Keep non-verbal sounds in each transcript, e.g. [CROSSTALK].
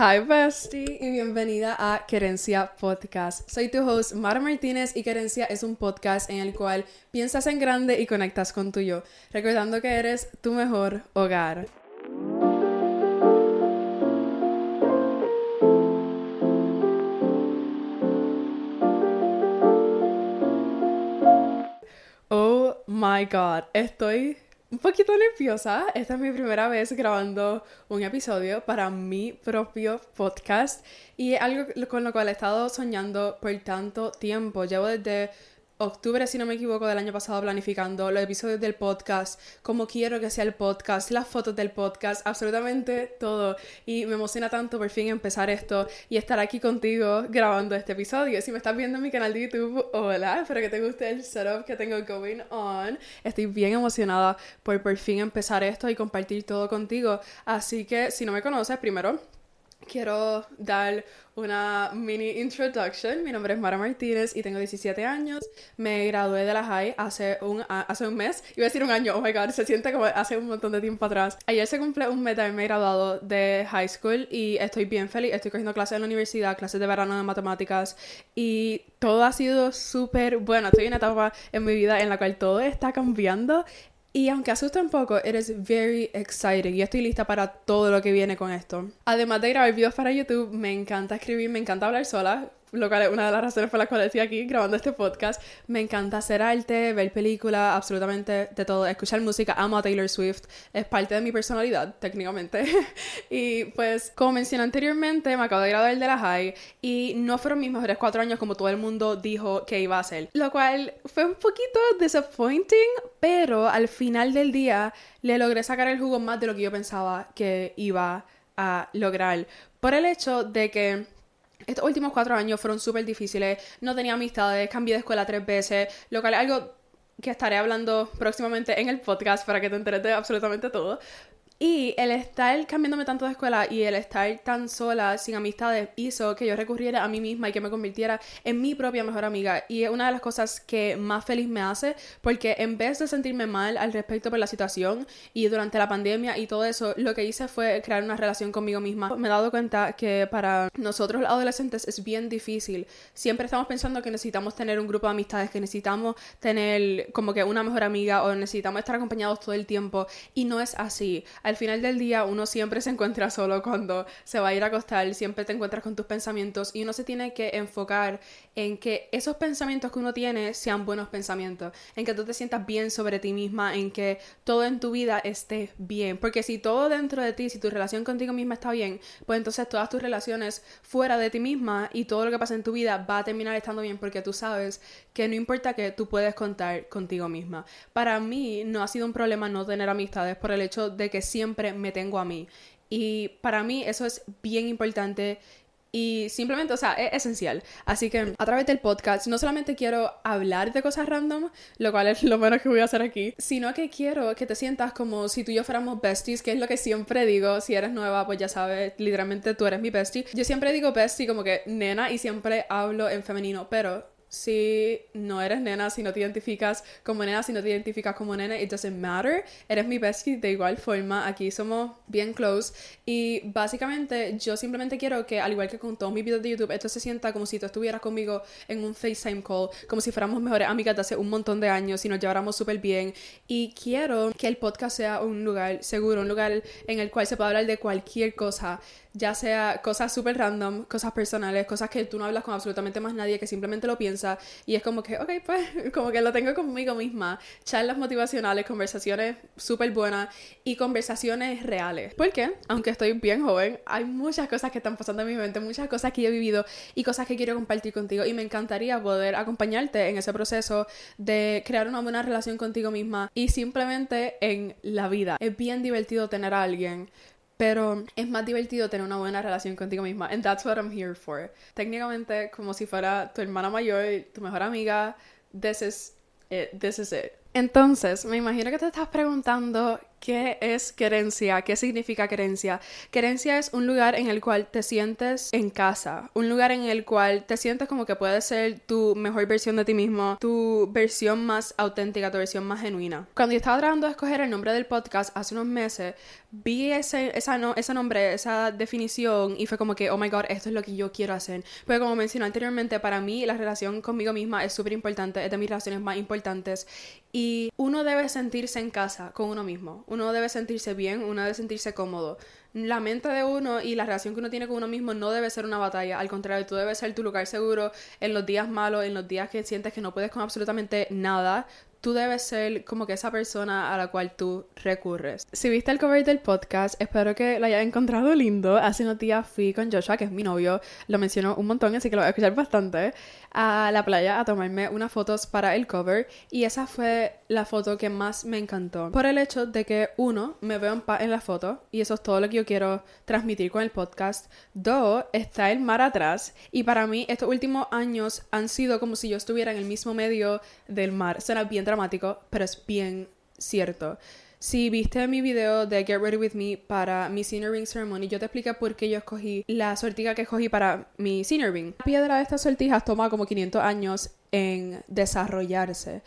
Hi bestie y bienvenida a Querencia Podcast. Soy tu host Mara Martínez y Querencia es un podcast en el cual piensas en grande y conectas con tu yo, recordando que eres tu mejor hogar. Oh my god, estoy un poquito nerviosa. Esta es mi primera vez grabando un episodio para mi propio podcast y es algo con lo cual he estado soñando por tanto tiempo. Llevo desde octubre, si no me equivoco, del año pasado planificando los episodios del podcast, cómo quiero que sea el podcast, las fotos del podcast, absolutamente todo. Y me emociona tanto por fin empezar esto y estar aquí contigo grabando este episodio. Si me estás viendo en mi canal de YouTube, hola, espero que te guste el setup que tengo going on. Estoy bien emocionada por por fin empezar esto y compartir todo contigo. Así que si no me conoces, primero quiero dar una mini introduction. Mi nombre es Mara Martínez y tengo 17 años. Me gradué de la high hace un, hace un mes. Iba a decir un año, oh my god, se siente como hace un montón de tiempo atrás. Ayer se cumple un mes de haberme graduado de high school y estoy bien feliz. Estoy cogiendo clases en la universidad, clases de verano de matemáticas y todo ha sido súper bueno. Estoy en una etapa en mi vida en la cual todo está cambiando y aunque asusta un poco, it is very exciting y estoy lista para todo lo que viene con esto. Además de grabar videos para YouTube, me encanta escribir, me encanta hablar sola lo cual es una de las razones por las cuales estoy aquí grabando este podcast. Me encanta hacer arte, ver películas, absolutamente de todo, escuchar música. Amo a Taylor Swift, es parte de mi personalidad, técnicamente. [LAUGHS] y pues, como mencioné anteriormente, me acabo de graduar de la high y no fueron mis mejores cuatro años como todo el mundo dijo que iba a ser. Lo cual fue un poquito disappointing, pero al final del día le logré sacar el jugo más de lo que yo pensaba que iba a lograr. Por el hecho de que estos últimos cuatro años fueron súper difíciles, no tenía amistades, cambié de escuela tres veces, lo cual es algo que estaré hablando próximamente en el podcast para que te enteres de absolutamente todo. Y el estar cambiándome tanto de escuela y el estar tan sola, sin amistades, hizo que yo recurriera a mí misma y que me convirtiera en mi propia mejor amiga. Y es una de las cosas que más feliz me hace, porque en vez de sentirme mal al respecto por la situación y durante la pandemia y todo eso, lo que hice fue crear una relación conmigo misma. Me he dado cuenta que para nosotros los adolescentes es bien difícil. Siempre estamos pensando que necesitamos tener un grupo de amistades, que necesitamos tener como que una mejor amiga o necesitamos estar acompañados todo el tiempo. Y no es así al final del día uno siempre se encuentra solo cuando se va a ir a acostar, siempre te encuentras con tus pensamientos y uno se tiene que enfocar en que esos pensamientos que uno tiene sean buenos pensamientos, en que tú te sientas bien sobre ti misma, en que todo en tu vida esté bien, porque si todo dentro de ti, si tu relación contigo misma está bien, pues entonces todas tus relaciones fuera de ti misma y todo lo que pasa en tu vida va a terminar estando bien porque tú sabes que no importa que tú puedes contar contigo misma. Para mí no ha sido un problema no tener amistades por el hecho de que siempre me tengo a mí. Y para mí eso es bien importante y simplemente, o sea, es esencial. Así que a través del podcast no solamente quiero hablar de cosas random, lo cual es lo menos que voy a hacer aquí, sino que quiero que te sientas como si tú y yo fuéramos besties, que es lo que siempre digo. Si eres nueva, pues ya sabes, literalmente tú eres mi bestie. Yo siempre digo bestie como que nena y siempre hablo en femenino, pero si no eres nena, si no te identificas como nena, si no te identificas como nena, it doesn't matter. Eres mi bestie de igual forma. Aquí somos bien close. Y básicamente yo simplemente quiero que, al igual que con todos mis videos de YouTube, esto se sienta como si tú estuvieras conmigo en un FaceTime call, como si fuéramos mejores amigas de hace un montón de años y nos lleváramos súper bien. Y quiero que el podcast sea un lugar seguro, un lugar en el cual se pueda hablar de cualquier cosa ya sea cosas súper random, cosas personales, cosas que tú no hablas con absolutamente más nadie, que simplemente lo piensa y es como que, ok, pues [LAUGHS] como que lo tengo conmigo misma, charlas motivacionales, conversaciones súper buenas y conversaciones reales. Porque, aunque estoy bien joven, hay muchas cosas que están pasando en mi mente, muchas cosas que he vivido y cosas que quiero compartir contigo y me encantaría poder acompañarte en ese proceso de crear una buena relación contigo misma y simplemente en la vida. Es bien divertido tener a alguien pero es más divertido tener una buena relación contigo misma. And that's what I'm here for. Técnicamente, como si fuera tu hermana mayor, tu mejor amiga. This is it. This is it. Entonces, me imagino que te estás preguntando ¿Qué es querencia? ¿Qué significa querencia? Querencia es un lugar en el cual te sientes en casa, un lugar en el cual te sientes como que puedes ser tu mejor versión de ti mismo, tu versión más auténtica, tu versión más genuina. Cuando yo estaba tratando de escoger el nombre del podcast hace unos meses, vi ese, esa no, ese nombre, esa definición y fue como que, oh my god, esto es lo que yo quiero hacer. Pero como mencioné anteriormente, para mí la relación conmigo misma es súper importante, es de mis relaciones más importantes y uno debe sentirse en casa con uno mismo. Uno debe sentirse bien, uno debe sentirse cómodo. La mente de uno y la relación que uno tiene con uno mismo no debe ser una batalla, al contrario, tú debes ser tu lugar seguro en los días malos, en los días que sientes que no puedes con absolutamente nada, tú debes ser como que esa persona a la cual tú recurres. Si viste el cover del podcast, espero que lo hayas encontrado lindo. Hace unos días fui con Joshua, que es mi novio, lo menciono un montón, así que lo voy a escuchar bastante, a la playa a tomarme unas fotos para el cover y esa fue la foto que más me encantó. Por el hecho de que, uno, me veo en paz en la foto y eso es todo lo que yo quiero transmitir con el podcast. Dos, está el mar atrás y para mí estos últimos años han sido como si yo estuviera en el mismo medio del mar. Suena bien dramático, pero es bien cierto. Si viste mi video de Get Ready With Me para mi Senior Ring Ceremony, yo te expliqué por qué yo escogí la sortija que escogí para mi Senior Ring. La piedra de estas sortijas toma como 500 años en desarrollarse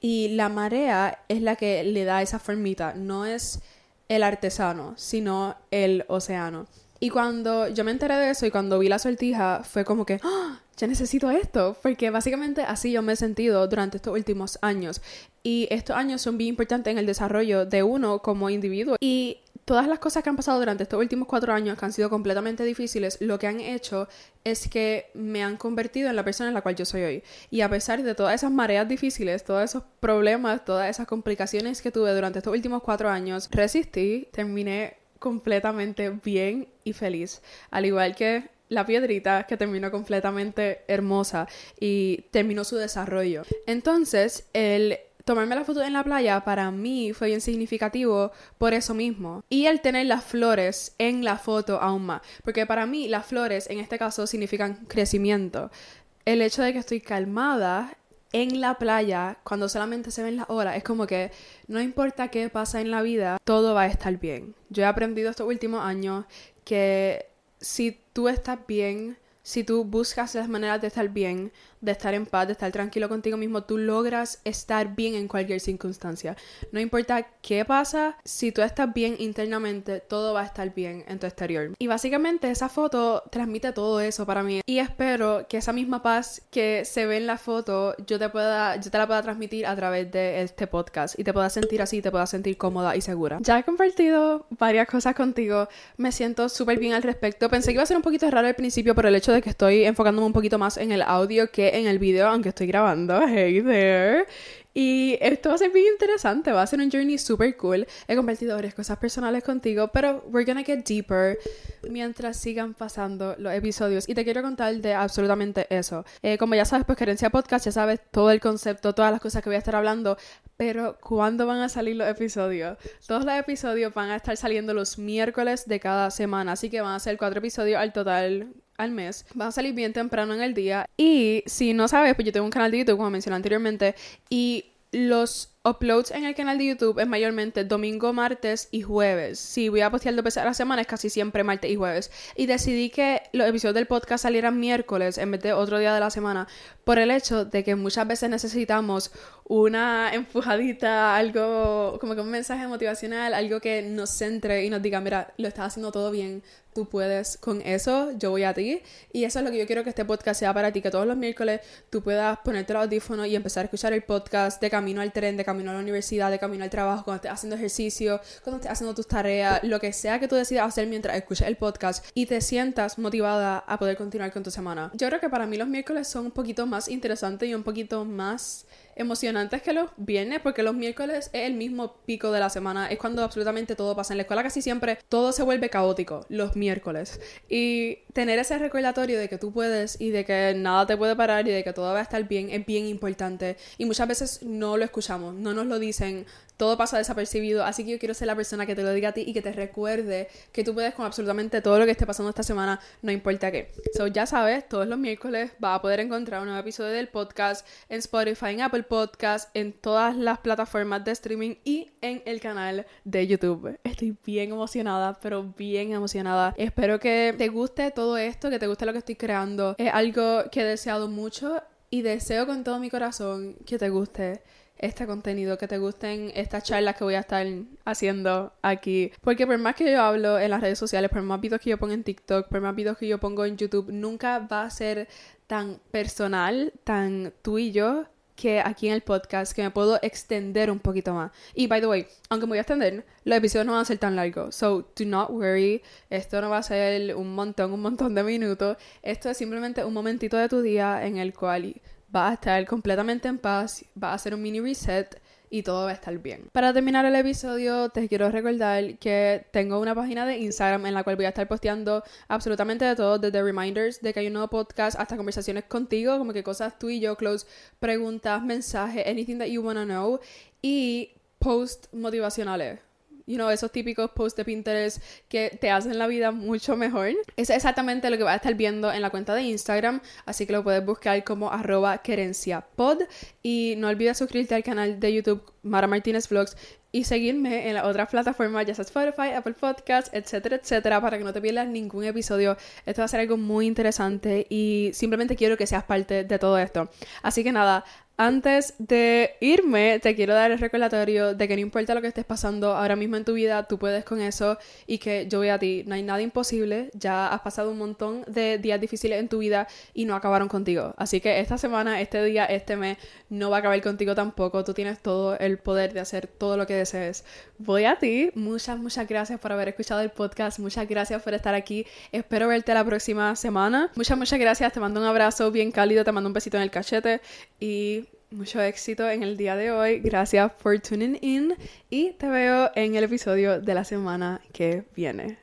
y la marea es la que le da esa formita, no es el artesano, sino el océano. Y cuando yo me enteré de eso y cuando vi la sortija, fue como que, ¡Ah! Ya necesito esto, porque básicamente así yo me he sentido durante estos últimos años. Y estos años son bien importantes en el desarrollo de uno como individuo. Y todas las cosas que han pasado durante estos últimos cuatro años, que han sido completamente difíciles, lo que han hecho es que me han convertido en la persona en la cual yo soy hoy. Y a pesar de todas esas mareas difíciles, todos esos problemas, todas esas complicaciones que tuve durante estos últimos cuatro años, resistí, terminé completamente bien y feliz. Al igual que la piedrita que terminó completamente hermosa y terminó su desarrollo. Entonces, el tomarme la foto en la playa para mí fue bien significativo por eso mismo. Y el tener las flores en la foto aún más. Porque para mí las flores en este caso significan crecimiento. El hecho de que estoy calmada en la playa, cuando solamente se ven las horas, es como que no importa qué pasa en la vida, todo va a estar bien. Yo he aprendido estos últimos años que si tú estás bien, si tú buscas las maneras de estar bien, de estar en paz, de estar tranquilo contigo mismo, tú logras estar bien en cualquier circunstancia. No importa qué pasa, si tú estás bien internamente, todo va a estar bien en tu exterior. Y básicamente esa foto transmite todo eso para mí. Y espero que esa misma paz que se ve en la foto, yo te pueda, yo te la pueda transmitir a través de este podcast y te puedas sentir así, te puedas sentir cómoda y segura. Ya he compartido varias cosas contigo, me siento súper bien al respecto. Pensé que iba a ser un poquito raro al principio por el hecho de que estoy enfocándome un poquito más en el audio que en el video, aunque estoy grabando. [LAUGHS] Hey there. Y esto va a ser bien interesante, va a ser un journey super cool. He compartido varias cosas personales contigo, pero we're gonna get deeper mientras sigan pasando los episodios. Y te quiero contar de absolutamente eso. Eh, como ya sabes, pues Querencia Podcast, ya sabes todo el concepto, todas las cosas que voy a estar hablando, pero ¿cuándo van a salir los episodios? Todos los episodios van a estar saliendo los miércoles de cada semana, así que van a ser cuatro episodios al total al mes. Va a salir bien temprano en el día. Y si no sabes, pues yo tengo un canal de YouTube, como mencioné anteriormente, y los uploads en el canal de YouTube es mayormente domingo, martes y jueves. Si voy a postear dos veces a la semana es casi siempre martes y jueves. Y decidí que los episodios del podcast salieran miércoles en vez de otro día de la semana por el hecho de que muchas veces necesitamos una empujadita, algo como que un mensaje motivacional, algo que nos centre y nos diga, mira, lo estás haciendo todo bien, tú puedes con eso, yo voy a ti. Y eso es lo que yo quiero que este podcast sea para ti, que todos los miércoles tú puedas ponerte el audífono y empezar a escuchar el podcast de camino al tren, de camino a la universidad, de camino al trabajo, cuando estés haciendo ejercicio, cuando estés haciendo tus tareas, lo que sea que tú decidas hacer mientras escuches el podcast y te sientas motivada a poder continuar con tu semana. Yo creo que para mí los miércoles son un poquito más interesantes y un poquito más emocionantes que los viernes, porque los miércoles es el mismo pico de la semana, es cuando absolutamente todo pasa. En la escuela casi siempre todo se vuelve caótico los miércoles. Y tener ese recordatorio de que tú puedes y de que nada te puede parar y de que todo va a estar bien es bien importante. Y muchas veces no lo escuchamos, no nos lo dicen todo pasa desapercibido, así que yo quiero ser la persona que te lo diga a ti y que te recuerde que tú puedes con absolutamente todo lo que esté pasando esta semana, no importa qué. So, ya sabes, todos los miércoles vas a poder encontrar un nuevo episodio del podcast en Spotify, en Apple Podcast, en todas las plataformas de streaming y en el canal de YouTube. Estoy bien emocionada, pero bien emocionada. Espero que te guste todo esto, que te guste lo que estoy creando. Es algo que he deseado mucho y deseo con todo mi corazón que te guste este contenido, que te gusten estas charlas que voy a estar haciendo aquí. Porque por más que yo hablo en las redes sociales, por más videos que yo pongo en TikTok, por más videos que yo pongo en YouTube, nunca va a ser tan personal, tan tú y yo, que aquí en el podcast, que me puedo extender un poquito más. Y by the way, aunque me voy a extender, los episodios no van a ser tan largos. So, do not worry. Esto no va a ser un montón, un montón de minutos. Esto es simplemente un momentito de tu día en el cual vas a estar completamente en paz, vas a hacer un mini reset y todo va a estar bien. Para terminar el episodio, te quiero recordar que tengo una página de Instagram en la cual voy a estar posteando absolutamente de todo, desde reminders de que hay un nuevo podcast hasta conversaciones contigo, como que cosas tú y yo, close, preguntas, mensajes, anything that you wanna know, y posts motivacionales you know, esos típicos posts de Pinterest que te hacen la vida mucho mejor. Es exactamente lo que vas a estar viendo en la cuenta de Instagram, así que lo puedes buscar como arroba querenciapod y no olvides suscribirte al canal de YouTube Mara Martínez Vlogs y seguirme en las otras plataformas, ya sea Spotify, Apple Podcasts, etcétera, etcétera, para que no te pierdas ningún episodio. Esto va a ser algo muy interesante y simplemente quiero que seas parte de todo esto. Así que nada, antes de irme, te quiero dar el recordatorio de que no importa lo que estés pasando ahora mismo en tu vida, tú puedes con eso y que yo voy a ti. No hay nada imposible, ya has pasado un montón de días difíciles en tu vida y no acabaron contigo. Así que esta semana, este día, este mes no va a acabar contigo tampoco. Tú tienes todo el poder de hacer todo lo que desees. Voy a ti. Muchas, muchas gracias por haber escuchado el podcast. Muchas gracias por estar aquí. Espero verte la próxima semana. Muchas, muchas gracias. Te mando un abrazo bien cálido, te mando un besito en el cachete y mucho éxito en el día de hoy. Gracias por tuning in y te veo en el episodio de la semana que viene.